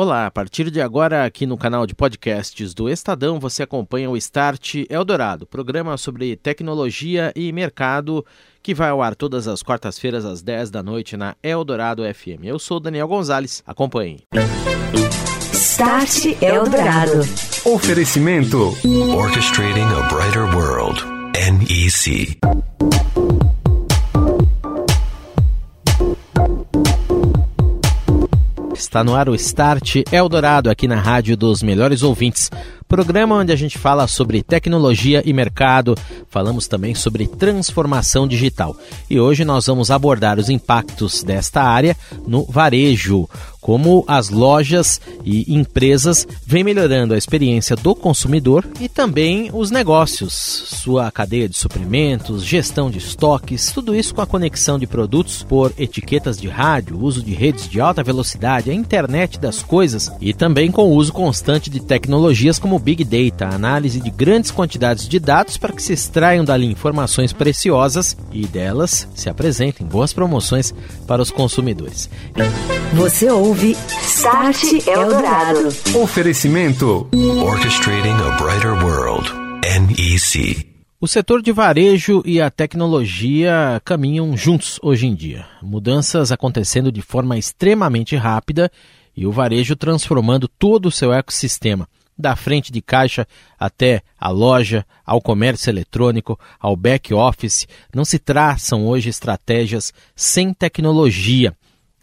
Olá, a partir de agora, aqui no canal de podcasts do Estadão, você acompanha o Start Eldorado, programa sobre tecnologia e mercado que vai ao ar todas as quartas-feiras às 10 da noite na Eldorado FM. Eu sou Daniel Gonzalez, acompanhe. Start Eldorado. Oferecimento Orchestrating a Brighter World. NEC. Está no ar o Start Eldorado aqui na Rádio dos Melhores Ouvintes, programa onde a gente fala sobre tecnologia e mercado, falamos também sobre transformação digital. E hoje nós vamos abordar os impactos desta área no varejo, como as lojas e empresas vêm melhorando a experiência do consumidor e também os negócios, sua cadeia de suprimentos, gestão de estoques, tudo isso com a conexão de produtos por etiquetas de rádio, uso de redes de alta velocidade, a internet das coisas e também com o uso constante de tecnologias como Big Data, análise de grandes quantidades de dados para que se extraiam dali informações preciosas e delas se apresentem boas promoções para os consumidores. Você ouve Start Eldorado. Oferecimento Orchestrating a Brighter World. NEC. O setor de varejo e a tecnologia caminham juntos hoje em dia. Mudanças acontecendo de forma extremamente rápida e o varejo transformando todo o seu ecossistema, da frente de caixa até a loja, ao comércio eletrônico, ao back office. Não se traçam hoje estratégias sem tecnologia.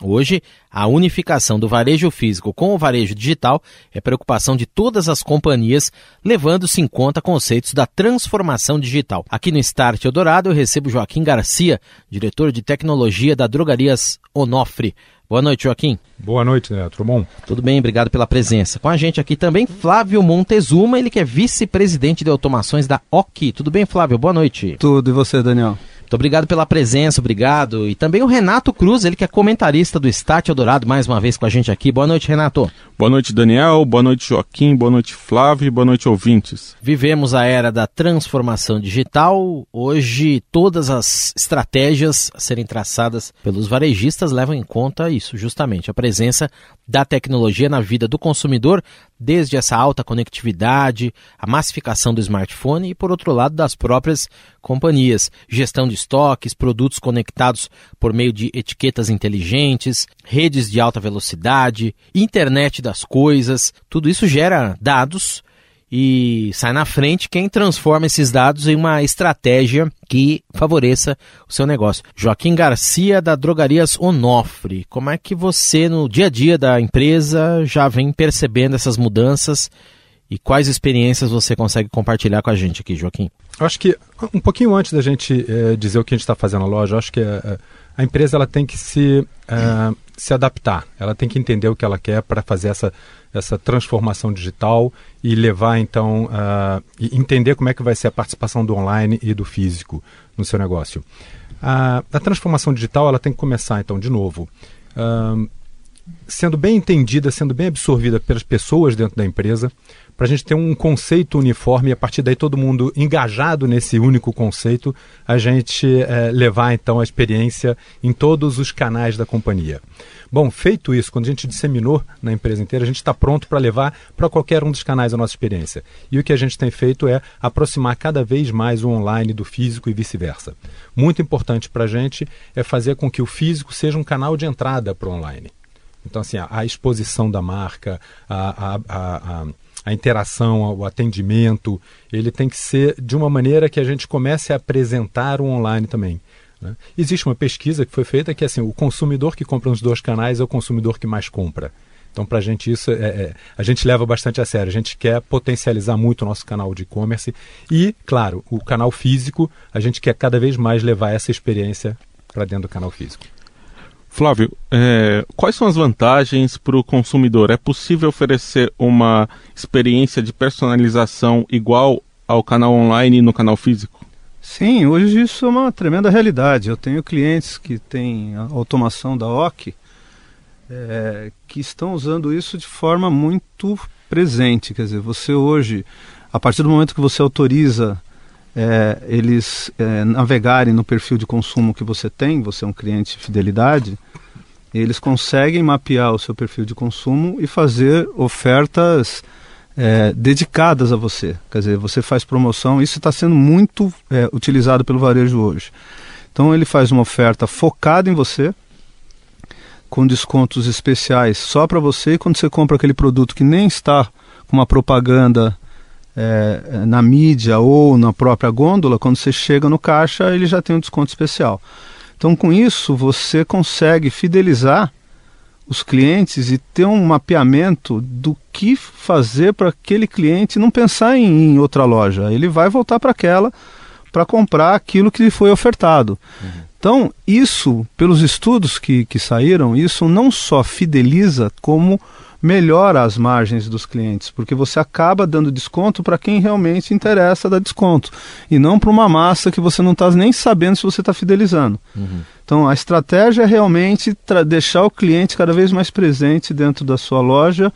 Hoje, a unificação do varejo físico com o varejo digital é preocupação de todas as companhias, levando-se em conta conceitos da transformação digital. Aqui no Start Eldorado eu recebo Joaquim Garcia, diretor de tecnologia da Drogarias Onofre. Boa noite, Joaquim. Boa noite, né? Tudo bom? Tudo bem, obrigado pela presença. Com a gente aqui também Flávio Montezuma, ele que é vice-presidente de automações da OKI. Tudo bem, Flávio? Boa noite. Tudo, e você, Daniel? Obrigado pela presença, obrigado. E também o Renato Cruz, ele que é comentarista do Estácio Eldorado, mais uma vez com a gente aqui. Boa noite, Renato. Boa noite, Daniel. Boa noite, Joaquim. Boa noite, Flávio. Boa noite, ouvintes. Vivemos a era da transformação digital. Hoje, todas as estratégias a serem traçadas pelos varejistas levam em conta isso, justamente, a presença da tecnologia na vida do consumidor, desde essa alta conectividade, a massificação do smartphone e, por outro lado, das próprias companhias, gestão de estoques, produtos conectados por meio de etiquetas inteligentes, redes de alta velocidade, internet das coisas, tudo isso gera dados e sai na frente quem transforma esses dados em uma estratégia que favoreça o seu negócio. Joaquim Garcia, da Drogarias Onofre, como é que você, no dia a dia da empresa, já vem percebendo essas mudanças e quais experiências você consegue compartilhar com a gente aqui, Joaquim? Eu acho que um pouquinho antes da gente é, dizer o que a gente está fazendo na loja, acho que a, a empresa ela tem que se, é, se adaptar, ela tem que entender o que ela quer para fazer essa essa transformação digital e levar então e entender como é que vai ser a participação do online e do físico no seu negócio. Uh, a transformação digital ela tem que começar então de novo uh, sendo bem entendida, sendo bem absorvida pelas pessoas dentro da empresa, para a gente ter um conceito uniforme e a partir daí todo mundo engajado nesse único conceito, a gente é, levar então a experiência em todos os canais da companhia. Bom, feito isso, quando a gente disseminou na empresa inteira, a gente está pronto para levar para qualquer um dos canais a nossa experiência. E o que a gente tem feito é aproximar cada vez mais o online do físico e vice-versa. Muito importante para a gente é fazer com que o físico seja um canal de entrada para o online. Então, assim, a, a exposição da marca, a, a, a, a interação, o atendimento, ele tem que ser de uma maneira que a gente comece a apresentar o online também. Né? Existe uma pesquisa que foi feita que assim, o consumidor que compra nos dois canais é o consumidor que mais compra. Então, para a gente, isso é, é, a gente leva bastante a sério. A gente quer potencializar muito o nosso canal de e-commerce e, claro, o canal físico, a gente quer cada vez mais levar essa experiência para dentro do canal físico. Flávio, é, quais são as vantagens para o consumidor? É possível oferecer uma experiência de personalização igual ao canal online e no canal físico? Sim, hoje isso é uma tremenda realidade. Eu tenho clientes que têm automação da OC é, que estão usando isso de forma muito presente. Quer dizer, você hoje, a partir do momento que você autoriza é, eles é, navegarem no perfil de consumo que você tem, você é um cliente de fidelidade, Eles conseguem mapear o seu perfil de consumo e fazer ofertas é, dedicadas a você. Quer dizer, você faz promoção, isso está sendo muito é, utilizado pelo varejo hoje. Então ele faz uma oferta focada em você, com descontos especiais só para você, e quando você compra aquele produto que nem está com uma propaganda é, na mídia ou na própria gôndola, quando você chega no caixa, ele já tem um desconto especial. Então, com isso, você consegue fidelizar os clientes e ter um mapeamento do que fazer para aquele cliente não pensar em, em, outra loja. Ele vai voltar para aquela para comprar aquilo que lhe foi ofertado. Uhum. Então, isso, pelos estudos que, que saíram, isso não só fideliza, como melhora as margens dos clientes, porque você acaba dando desconto para quem realmente interessa dar desconto, e não para uma massa que você não está nem sabendo se você está fidelizando. Uhum. Então, a estratégia é realmente deixar o cliente cada vez mais presente dentro da sua loja,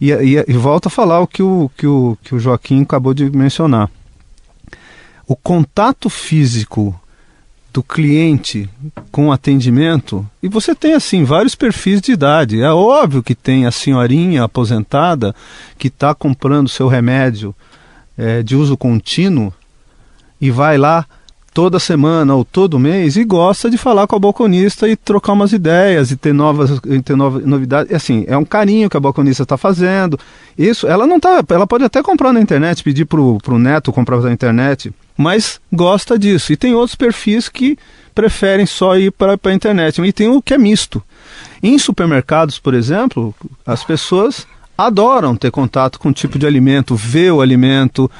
e, e, e volta a falar o que o, que, o que o Joaquim acabou de mencionar. O contato físico do cliente com atendimento e você tem assim vários perfis de idade. É óbvio que tem a senhorinha aposentada que está comprando seu remédio é, de uso contínuo e vai lá toda semana ou todo mês e gosta de falar com a balconista e trocar umas ideias e ter novas e ter nova, novidades. Assim, é um carinho que a balconista está fazendo. Isso, ela não tá, ela pode até comprar na internet, pedir pro, pro neto comprar na internet mas gosta disso. E tem outros perfis que preferem só ir para a internet. E tem o que é misto. Em supermercados, por exemplo, as pessoas adoram ter contato com o tipo de alimento, ver o alimento,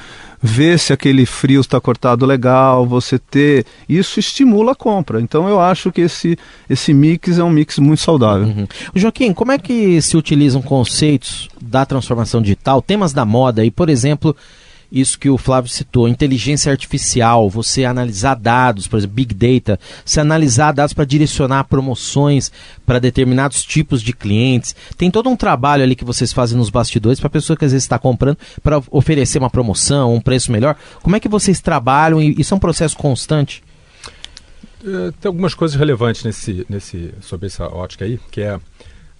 ver se aquele frio está cortado legal, você ter. Isso estimula a compra. Então eu acho que esse, esse mix é um mix muito saudável. Uhum. Joaquim, como é que se utilizam conceitos da transformação digital, temas da moda e, por exemplo, isso que o Flávio citou, inteligência artificial, você analisar dados, por exemplo, Big Data, você analisar dados para direcionar promoções para determinados tipos de clientes. Tem todo um trabalho ali que vocês fazem nos bastidores para a pessoa que às vezes está comprando para oferecer uma promoção, um preço melhor. Como é que vocês trabalham? E isso é um processo constante? É, tem algumas coisas relevantes nesse, nesse, sobre essa ótica aí, que é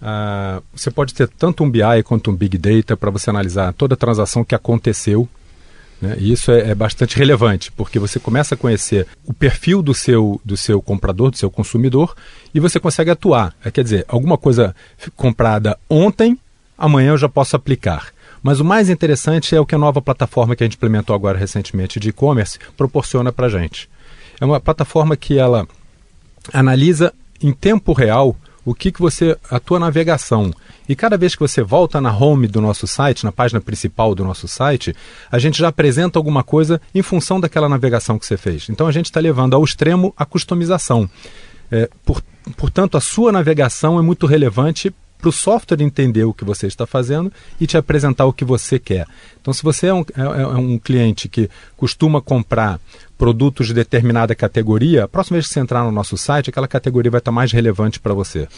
Uh, você pode ter tanto um BI quanto um Big Data para você analisar toda transação que aconteceu né? E isso é, é, bastante relevante, porque você começa a conhecer o perfil do seu, do seu comprador, do seu consumidor, e você consegue atuar. É, quer dizer, alguma coisa comprada ontem, amanhã eu já posso aplicar. Mas o mais interessante é o que a nova plataforma que a gente implementou agora recentemente de e-commerce proporciona para a gente. É uma plataforma que ela analisa em tempo real o que, que você. a tua navegação. E cada vez que você volta na home do nosso site, na página principal do nosso site, a gente já apresenta alguma coisa em função daquela navegação que você fez. Então a gente está levando ao extremo a customização. É, por, portanto, a sua navegação é muito relevante para o software entender o que você está fazendo e te apresentar o que você quer. Então, se você é um, é, é um cliente que costuma comprar produtos de determinada categoria, a próxima vez que você entrar no nosso site, aquela categoria vai estar mais relevante para você.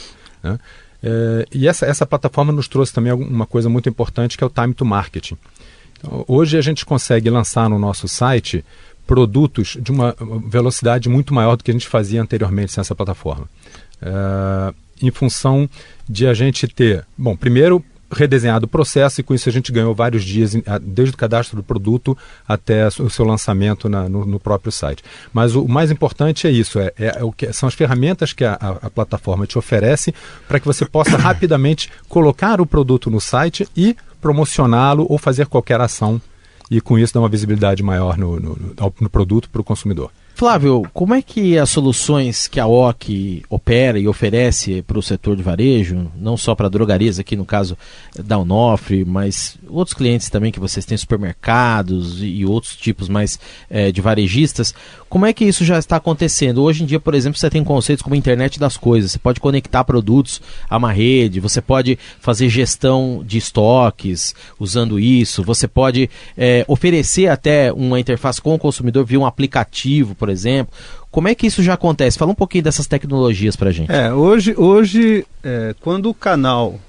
Né? É, e essa, essa plataforma nos trouxe também uma coisa muito importante que é o time to marketing. Então, hoje a gente consegue lançar no nosso site produtos de uma velocidade muito maior do que a gente fazia anteriormente sem essa plataforma. É, em função de a gente ter, bom, primeiro redesenhado o processo e com isso a gente ganhou vários dias, desde o cadastro do produto até o seu lançamento na, no, no, próprio site. Mas o, mais importante é isso, é, é, é o que, são as ferramentas que a, a, plataforma te oferece para que você possa rapidamente colocar o produto no site e promocioná-lo ou fazer qualquer ação e com isso dar uma visibilidade maior no, no, no produto para o consumidor. Flávio, como é que as soluções que a OC opera e oferece para o setor de varejo, não só para drogarias, aqui no caso da Onofre, mas outros clientes também que vocês têm, supermercados e outros tipos mais é, de varejistas, como é que isso já está acontecendo? Hoje em dia, por exemplo, você tem conceitos como internet das coisas, você pode conectar produtos a uma rede, você pode fazer gestão de estoques usando isso, você pode é, oferecer até uma interface com o consumidor via um aplicativo, por exemplo. Como é que isso já acontece? Fala um pouquinho dessas tecnologias para a gente. É, hoje, hoje é, quando o canal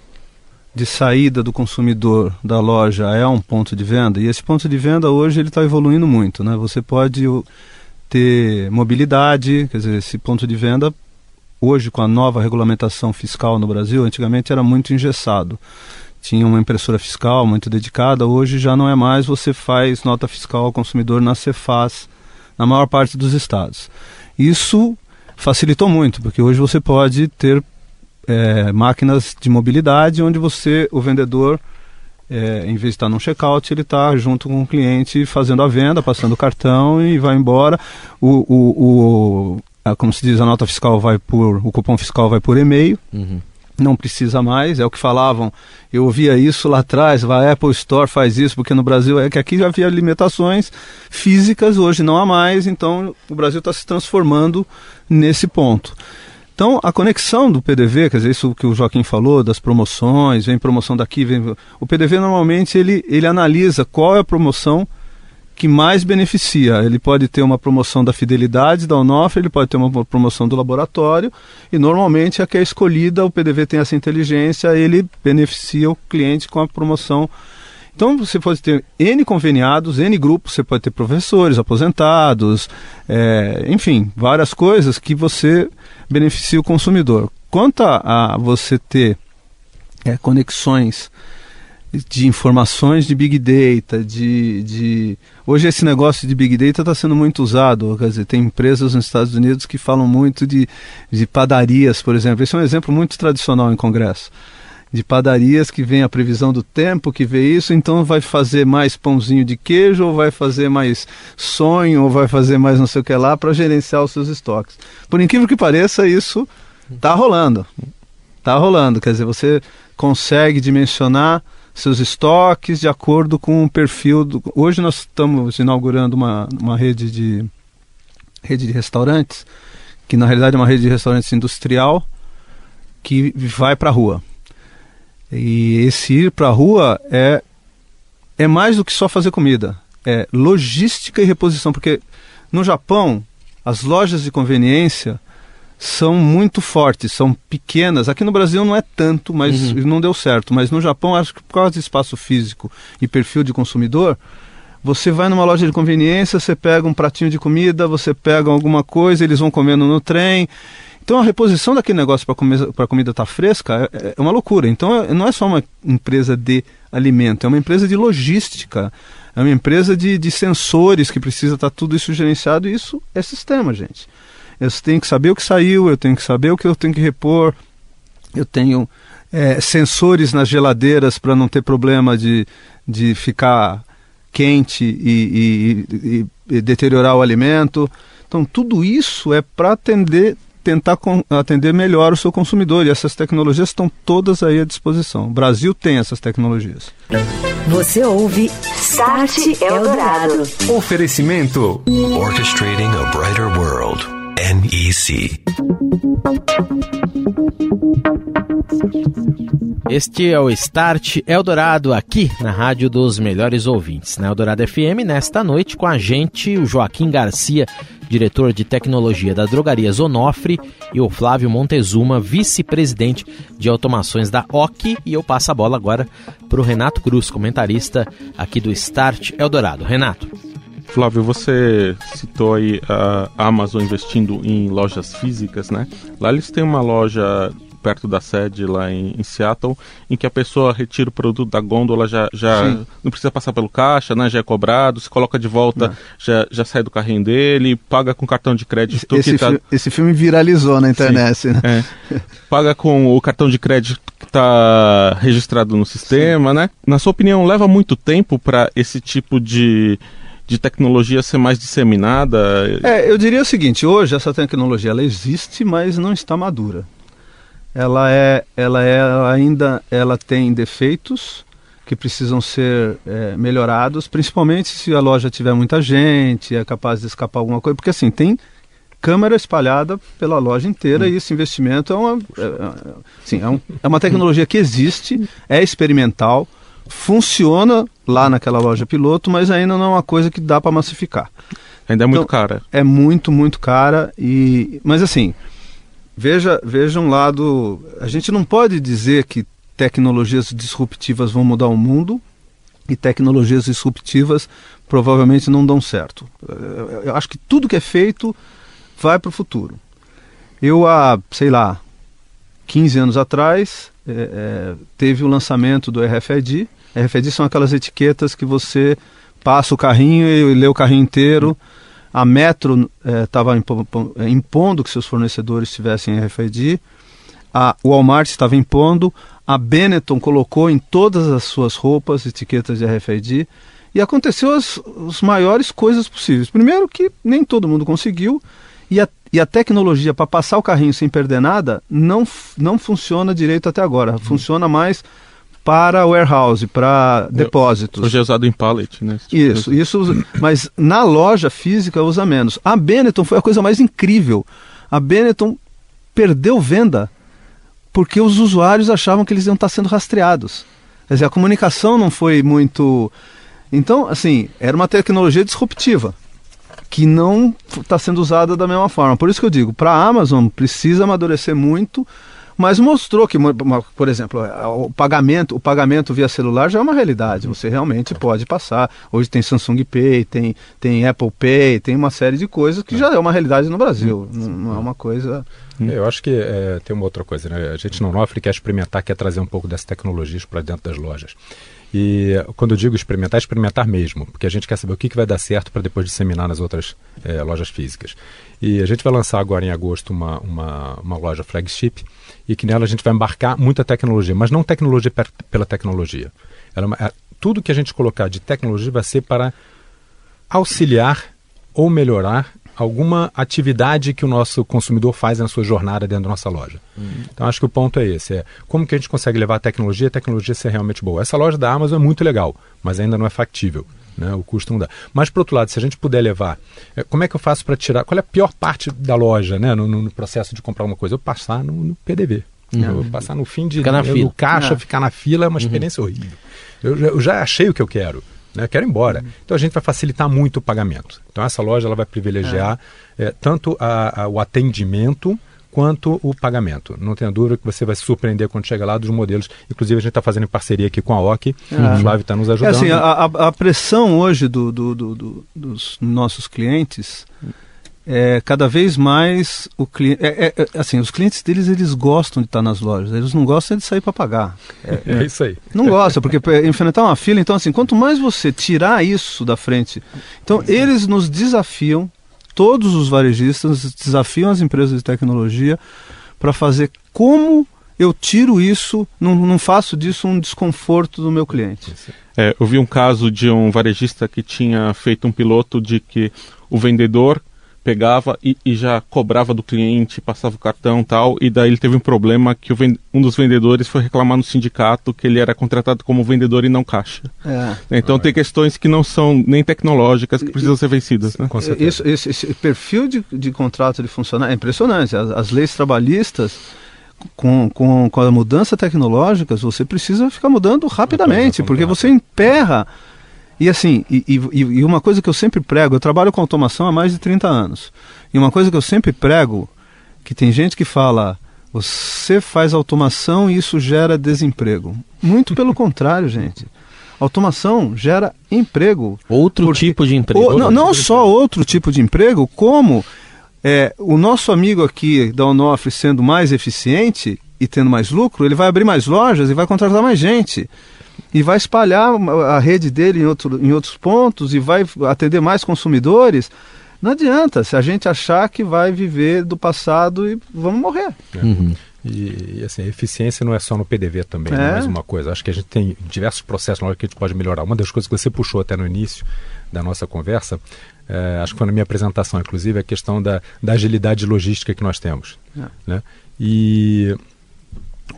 de saída do consumidor da loja é um ponto de venda, e esse ponto de venda hoje ele está evoluindo muito. Né? Você pode ter mobilidade, quer dizer, esse ponto de venda hoje com a nova regulamentação fiscal no Brasil, antigamente era muito engessado. Tinha uma impressora fiscal muito dedicada, hoje já não é mais, você faz nota fiscal ao consumidor na Cefaz, na maior parte dos estados. Isso facilitou muito, porque hoje você pode ter é, máquinas de mobilidade onde você, o vendedor, é, em vez de estar num checkout, ele está junto com o cliente fazendo a venda, passando o cartão e vai embora. O, o, o a, como se diz, a nota fiscal vai por. o cupom fiscal vai por e-mail. Uhum. Não precisa mais, é o que falavam. Eu ouvia isso lá atrás, a Apple Store faz isso, porque no Brasil é que aqui já havia limitações físicas, hoje não há mais, então o Brasil está se transformando nesse ponto. Então, a conexão do PDV, quer dizer, isso que o Joaquim falou, das promoções, vem promoção daqui, vem... O PDV normalmente ele, ele analisa qual é a promoção que mais beneficia. Ele pode ter uma promoção da fidelidade da Onofre, ele pode ter uma promoção do laboratório, e normalmente a que é escolhida, o PDV tem essa inteligência, ele beneficia o cliente com a promoção então você pode ter N conveniados, N grupos, você pode ter professores, aposentados, é, enfim, várias coisas que você beneficia o consumidor. Quanto a, a você ter é, conexões de informações de Big Data, de, de... Hoje esse negócio de Big Data está sendo muito usado, quer dizer, tem empresas nos Estados Unidos que falam muito de, de padarias, por exemplo. Esse é um exemplo muito tradicional em congresso de padarias que vem a previsão do tempo, que vê isso, então vai fazer mais pãozinho de queijo, ou vai fazer mais sonho, ou vai fazer mais não sei o que lá para gerenciar os seus estoques. Por incrível que pareça, isso está rolando. Está rolando, quer dizer, você consegue dimensionar seus estoques de acordo com o perfil do... Hoje nós estamos inaugurando uma, uma rede de rede de restaurantes, que na realidade é uma rede de restaurantes industrial que vai para a rua. E esse ir para a rua é, é mais do que só fazer comida. É logística e reposição. Porque no Japão, as lojas de conveniência são muito fortes, são pequenas. Aqui no Brasil não é tanto, mas uhum. não deu certo. Mas no Japão, acho que por causa de espaço físico e perfil de consumidor, você vai numa loja de conveniência, você pega um pratinho de comida, você pega alguma coisa, eles vão comendo no trem. Então a reposição daquele negócio para a comida estar tá fresca é, é, uma loucura. Então é, não é só uma empresa de alimento, é uma empresa de logística, é uma empresa de, de sensores que precisa estar tá tudo isso gerenciado e isso é sistema, gente. Eu tenho que saber o que saiu, eu tenho que saber o que eu tenho que repor, eu tenho é, sensores nas geladeiras para não ter problema de, de ficar quente e, e, e, e deteriorar o alimento. Então, tudo isso é para atender tentar atender melhor o seu consumidor. E essas tecnologias estão todas aí à disposição. O Brasil tem essas tecnologias. Você ouve Start Eldorado. Oferecimento Orchestrating a Brighter World. NEC. Este é o Start Eldorado aqui na Rádio dos Melhores Ouvintes, na Eldorado FM, nesta noite com a gente o Joaquim Garcia, diretor de tecnologia da drogaria Zonofre, e o Flávio Montezuma, vice-presidente de automações da OC. E eu passo a bola agora para o Renato Cruz, comentarista aqui do Start Eldorado. Renato. Flávio, você citou aí a Amazon investindo em lojas físicas, né? Lá eles têm uma loja perto da sede lá em, em, Seattle, em que a pessoa retira o produto da gôndola, já, já não precisa passar pelo caixa, né? Já é cobrado, se coloca de volta, já, já sai do carrinho dele, paga com cartão de crédito. Esse, tá... fi esse filme viralizou na internet, Sim, né? É. Paga com o cartão de crédito que está registrado no sistema, Sim. né? Na sua opinião, leva muito tempo para esse tipo de de tecnologia ser mais disseminada? É, eu diria o seguinte, hoje essa tecnologia ela existe, mas não está madura ela é, ela é ela ainda ela tem defeitos que precisam ser é, melhorados, principalmente se a loja tiver muita gente, é capaz de escapar alguma coisa, porque assim tem câmera espalhada pela loja inteira hum. e esse investimento é uma, é, é, sim, é, um, é uma tecnologia que existe, é experimental, funciona lá naquela loja piloto, mas ainda não é uma coisa que dá para massificar. Ainda é muito então, cara. É muito, muito cara e, mas assim Veja, veja um lado. A gente não pode dizer que tecnologias disruptivas vão mudar o mundo e tecnologias disruptivas provavelmente não dão certo. Eu acho que tudo que é feito vai para o futuro. Eu, há, sei lá, 15 anos atrás, é, é, teve o lançamento do RFID. RFID são aquelas etiquetas que você passa o carrinho e lê o carrinho inteiro. A Metro estava é, impondo que seus fornecedores tivessem RFID. A Walmart estava impondo. A Benetton colocou em todas as suas roupas etiquetas de RFID. E aconteceu as, as maiores coisas possíveis. Primeiro que nem todo mundo conseguiu. E a, e a tecnologia para passar o carrinho sem perder nada não, não funciona direito até agora. Uhum. Funciona mais para warehouse, para depósitos. Hoje é usado em pallet, né? Tipo isso, isso, mas na loja física usa menos. A Benetton foi a coisa mais incrível. A Benetton perdeu venda porque os usuários achavam que eles iam estar sendo rastreados. Quer dizer, a comunicação não foi muito. Então, assim, era uma tecnologia disruptiva que não está sendo usada da mesma forma. Por isso que eu digo, para a Amazon precisa amadurecer muito mas mostrou que, por exemplo, é, o pagamento, o pagamento via celular já é uma realidade. Você realmente pode passar. Hoje tem Samsung Pay, tem, tem Apple Pay, tem uma série de coisas que já é uma realidade no Brasil. Não, não é uma coisa. Eu acho que é, tem uma outra coisa, né? A gente não Nofre quer experimentar, quer trazer um pouco dessas tecnologias para dentro das lojas. E quando eu digo experimentar, é experimentar mesmo, porque a gente quer saber o que, que vai dar certo para depois disseminar nas outras é, lojas físicas. E a gente vai lançar agora em agosto uma, uma, uma loja flagship e que nela a gente vai embarcar muita tecnologia, mas não tecnologia per, pela tecnologia. Ela, é, tudo que a gente colocar de tecnologia vai ser para auxiliar ou melhorar alguma atividade que o nosso consumidor faz na sua jornada dentro da nossa loja. Uhum. Então acho que o ponto é esse, é como que a gente consegue levar a tecnologia, a tecnologia ser realmente boa. Essa loja da Amazon é muito legal, mas ainda não é factível. Né? O custo não dá. Mas, por outro lado, se a gente puder levar, é, como é que eu faço para tirar? Qual é a pior parte da loja né? no, no processo de comprar uma coisa? Eu passar no, no PDV. Uhum. Eu passar no fim de ficar no caixa, é. ficar na fila é uma uhum. experiência uhum. horrível. Eu, eu, já achei o que eu quero. Né? Quero ir embora. Uhum. Então a gente vai facilitar muito o pagamento. Então essa loja ela vai privilegiar é. tanto a, a, o atendimento quanto o pagamento. Não tenha dúvida que você vai se surpreender quando chegar lá dos modelos. Inclusive, a gente está fazendo em parceria aqui com a OC, é. o Flávio está nos ajudando. É assim, a, a, pressão hoje do, do, do, dos nossos clientes é cada vez mais o cliente. É, é, é, assim, os clientes deles eles gostam de estar nas lojas, eles não gostam de sair para pagar. É, é, isso aí. Não gostam, porque enfrentar uma fila, então assim, quanto mais você tirar isso da frente, então eles nos desafiam todos os varejistas desafiam as empresas de tecnologia para fazer como eu tiro isso, não, não, faço disso um desconforto do meu cliente. É, eu vi um caso de um varejista que tinha feito um piloto de que o vendedor pegava e, e, já cobrava do cliente, passava o cartão tal, e daí ele teve um problema que um dos vendedores foi reclamar no sindicato que ele era contratado como vendedor e não caixa. É. Então tem questões que não são nem tecnológicas que precisam ser vencidas. Né? Isso, esse, esse, perfil de, de contrato de funcionário é impressionante. As, as leis trabalhistas com, com, com a mudança tecnológica, você precisa ficar mudando rapidamente, porque você emperra e assim, e, e, e, uma coisa que eu sempre prego, eu trabalho com automação há mais de 30 anos. E uma coisa que eu sempre prego, que tem gente que fala, você faz automação e isso gera desemprego. Muito pelo contrário, gente. Automação gera emprego. Outro porque, tipo de emprego. não, não só outro tipo de emprego, como é, o nosso amigo aqui da Onofre sendo mais eficiente e tendo mais lucro, ele vai abrir mais lojas e vai contratar mais gente e vai espalhar a rede dele em, outro, em outros pontos e vai atender mais consumidores. Não adianta se a gente achar que vai viver do passado e vamos morrer. É. Uhum. E, e, assim, a eficiência não é só no PDV também, é. mais uma coisa. Acho que a gente tem diversos processos na hora que a gente pode melhorar. Uma das coisas que você puxou até no início da nossa conversa, é, acho que foi na minha apresentação, inclusive, é a questão da, da agilidade logística que nós temos. É. Né? E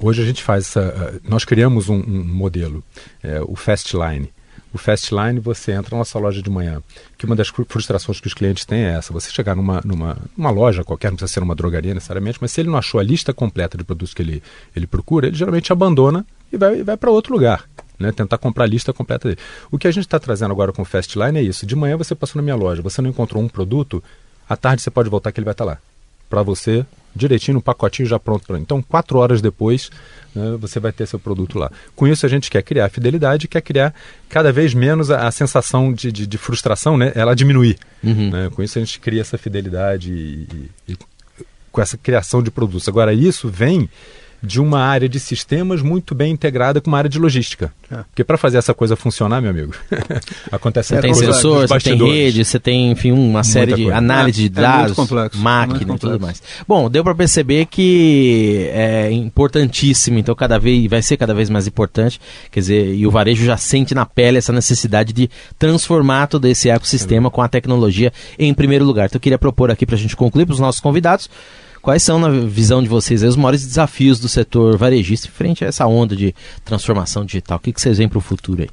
Hoje a gente faz essa. Eh, nós criamos um, um modelo, é, o Fastline. O Fastline, você entra na nossa loja de manhã, que uma das frustrações que os clientes têm é essa: você chegar numa, numa, numa loja qualquer, não precisa ser uma drogaria necessariamente, mas se ele não achou a lista completa de produtos que ele, ele procura, ele geralmente abandona e vai, vai para outro lugar. Né, tentar comprar a lista completa dele. O que a gente está trazendo agora com o Fastline é isso. De manhã você passou na minha loja, você não encontrou um produto, à tarde você pode voltar que ele vai estar tá lá. Para você direitinho no pacotinho já pronto para Então, quatro horas depois, né, você vai ter seu produto lá. Com isso, a gente quer criar fidelidade, quer criar cada vez menos a, a sensação de, de, de, frustração, né, ela diminuir. Uhum. Né? Com isso, a gente cria essa fidelidade e, e com essa criação de produtos. Agora, isso vem de uma área de sistemas muito bem integrada com uma área de logística. É. Porque para fazer essa coisa funcionar, meu amigo, acontece Você tem sensor, você tem rede, você tem, enfim, uma série de análise de é, é dados, complexo, máquina e tudo mais. Bom, deu para perceber que é importantíssimo, então cada vez vai ser cada vez mais importante, quer dizer, e o varejo já sente na pele essa necessidade de transformar todo esse ecossistema com a tecnologia em primeiro lugar. Então eu queria propor aqui para a gente concluir para os nossos convidados Quais são, na visão de vocês, os maiores desafios do setor varejista frente a essa onda de transformação digital? O que, que vocês veem para o futuro aí?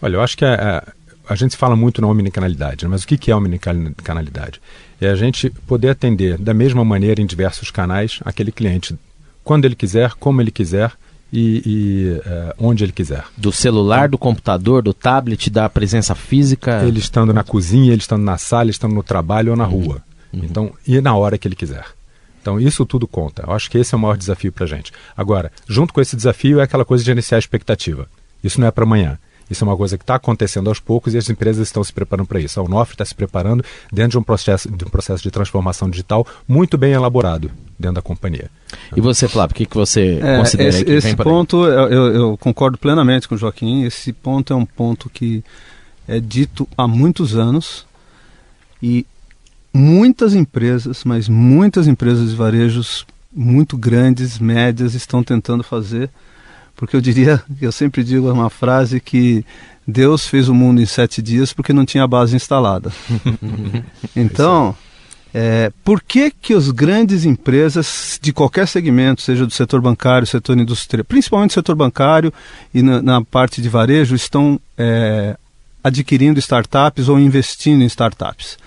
Olha, eu acho que a, a, a gente fala muito na omnicanalidade, né? mas o que, que é omnicanalidade? É a gente poder atender da mesma maneira em diversos canais aquele cliente, quando ele quiser, como ele quiser, e, e uh, onde ele quiser. Do celular, do computador, do tablet, da presença física? Ele estando na cozinha, ele estando na sala, ele estando no trabalho ou na rua. Uhum. Então, e na hora que ele quiser. Então, isso tudo conta. Eu acho que esse é o maior desafio para a gente. Agora, junto com esse desafio é aquela coisa de iniciar a expectativa. Isso não é para amanhã. Isso é uma coisa que está acontecendo aos poucos e as empresas estão se preparando para isso. A Unofre está se preparando dentro de um, processo, de um processo de transformação digital muito bem elaborado dentro da companhia. E você, Flávio, o que, que você é, considera esse, que esse ponto, eu, eu, concordo plenamente com o Joaquim. Esse ponto é um ponto que é dito há muitos anos e muitas empresas, mas muitas empresas de varejos muito grandes, médias, estão tentando fazer, porque eu diria, eu sempre digo uma frase que Deus fez o mundo em sete dias porque não tinha base instalada. então, é, por que que as grandes empresas de qualquer segmento, seja do setor bancário, setor industrial, principalmente setor bancário e na, na parte de varejo, estão é, adquirindo startups ou investindo em startups?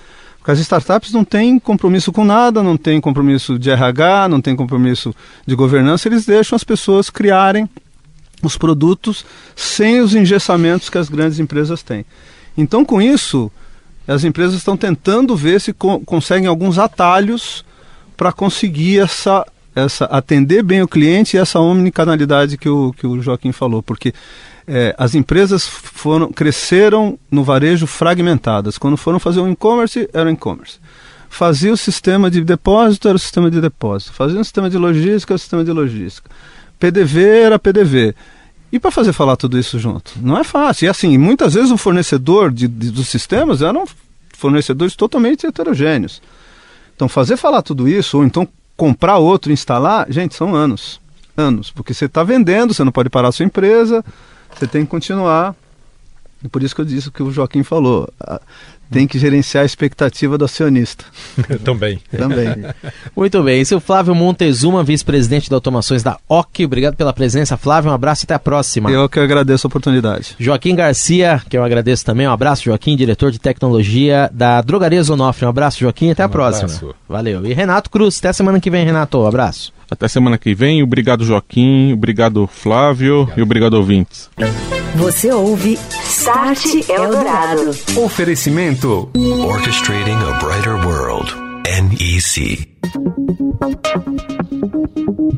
Porque as startups não têm compromisso com nada, não têm compromisso de RH, não têm compromisso de governança, eles deixam as pessoas criarem os produtos sem os engessamentos que as grandes empresas têm. Então, com isso, as empresas estão tentando ver se co conseguem alguns atalhos para conseguir essa, essa atender bem o cliente e essa omnicanalidade que o, que o Joaquim falou, porque é, as empresas foram cresceram no varejo fragmentadas. Quando foram fazer o e-commerce, era o e-commerce. Fazia o sistema de depósito, era o sistema de depósito. Fazia o sistema de logística, era o sistema de logística. PDV era PDV. E para fazer falar tudo isso junto? Não é fácil. E assim, muitas vezes o fornecedor de, de, dos sistemas eram fornecedores totalmente heterogêneos. Então, fazer falar tudo isso, ou então comprar outro, instalar, gente, são anos. Anos. Porque você está vendendo, você não pode parar a sua empresa, você tem que continuar. E por isso que eu disse o que o Joaquim falou. Tem que gerenciar a expectativa do acionista. Também. Também. Muito bem. Esse é o Flávio Montezuma, vice-presidente de automações da OC. Obrigado pela presença, Flávio. Um abraço e até a próxima. Eu que agradeço a oportunidade. Joaquim Garcia, que eu agradeço também. Um abraço, Joaquim, diretor de tecnologia da Drogaria Zonofre. Um abraço, Joaquim. Até a um próxima. Abraço. Valeu. E Renato Cruz, até semana que vem, Renato. Um abraço. Até semana que vem. Obrigado, Joaquim. Obrigado, Flávio. Obrigado. E obrigado, ouvintes. Você ouve Start Eldorado. Oferecimento Orchestrating a Brighter World. NEC.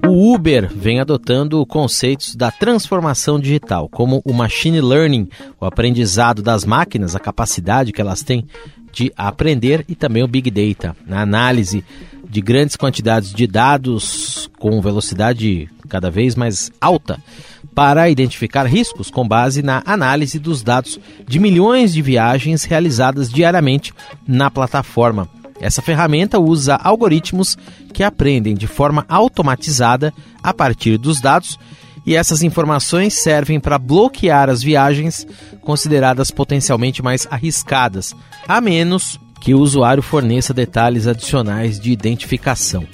O Uber vem adotando conceitos da transformação digital, como o machine learning, o aprendizado das máquinas, a capacidade que elas têm de aprender, e também o big data, na análise de grandes quantidades de dados com velocidade cada vez mais alta para identificar riscos com base na análise dos dados de milhões de viagens realizadas diariamente na plataforma. Essa ferramenta usa algoritmos que aprendem de forma automatizada a partir dos dados e essas informações servem para bloquear as viagens consideradas potencialmente mais arriscadas, a menos que o usuário forneça detalhes adicionais de identificação.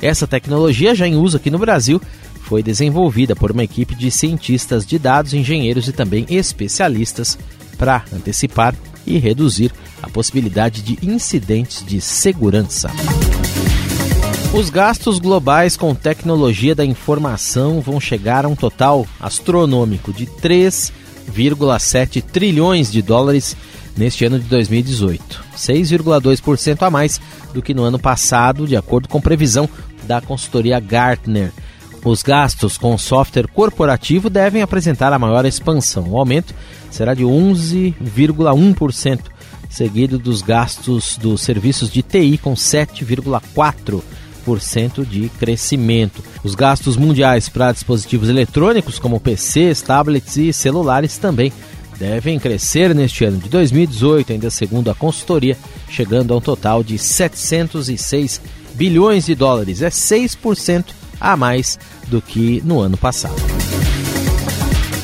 Essa tecnologia já em uso aqui no Brasil foi desenvolvida por uma equipe de cientistas de dados, engenheiros e também especialistas para antecipar e reduzir a possibilidade de incidentes de segurança. Os gastos globais com tecnologia da informação vão chegar a um total astronômico de 3,7 trilhões de dólares neste ano de 2018, 6,2% a mais do que no ano passado, de acordo com previsão da consultoria Gartner. Os gastos com software corporativo devem apresentar a maior expansão. O aumento será de 11,1% seguido dos gastos dos serviços de TI com 7,4% de crescimento. Os gastos mundiais para dispositivos eletrônicos, como PCs, tablets e celulares, também devem crescer neste ano de 2018, ainda segundo a consultoria, chegando a um total de 706 bilhões de dólares. É 6% a mais do que no ano passado.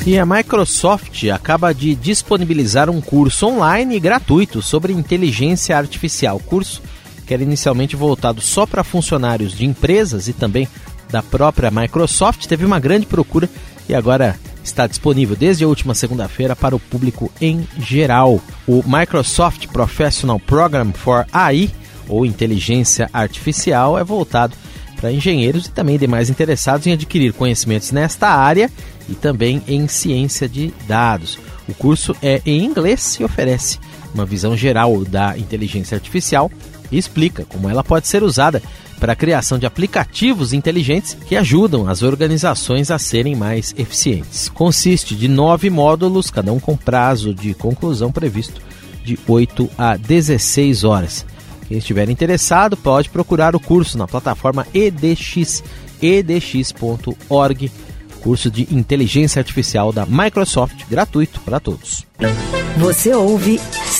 E a Microsoft acaba de disponibilizar um curso online gratuito sobre inteligência artificial. Curso que era inicialmente voltado só para funcionários de empresas e também da própria Microsoft, teve uma grande procura e agora está disponível desde a última segunda-feira para o público em geral. O Microsoft Professional Program for AI, ou Inteligência Artificial, é voltado para engenheiros e também demais interessados em adquirir conhecimentos nesta área e também em ciência de dados. O curso é em inglês e oferece uma visão geral da inteligência artificial e explica como ela pode ser usada para a criação de aplicativos inteligentes que ajudam as organizações a serem mais eficientes. Consiste de nove módulos, cada um com prazo de conclusão previsto de 8 a 16 horas. Quem estiver interessado pode procurar o curso na plataforma edx, edx.org, curso de inteligência artificial da Microsoft, gratuito para todos. Você ouve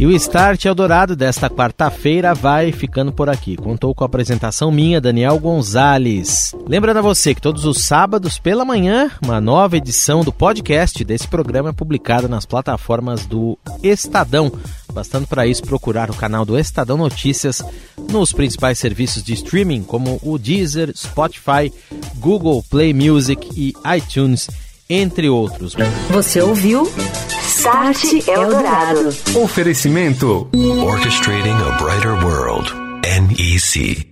E o Start Eldorado desta quarta-feira vai ficando por aqui. Contou com a apresentação minha, Daniel Gonzalez. Lembrando a você que todos os sábados pela manhã, uma nova edição do podcast desse programa é publicada nas plataformas do Estadão. Bastando para isso procurar o canal do Estadão Notícias nos principais serviços de streaming, como o Deezer, Spotify, Google Play Music e iTunes, entre outros. Você ouviu? Start Eldorado. Oferecimento Orchestrating a Brighter World. NEC.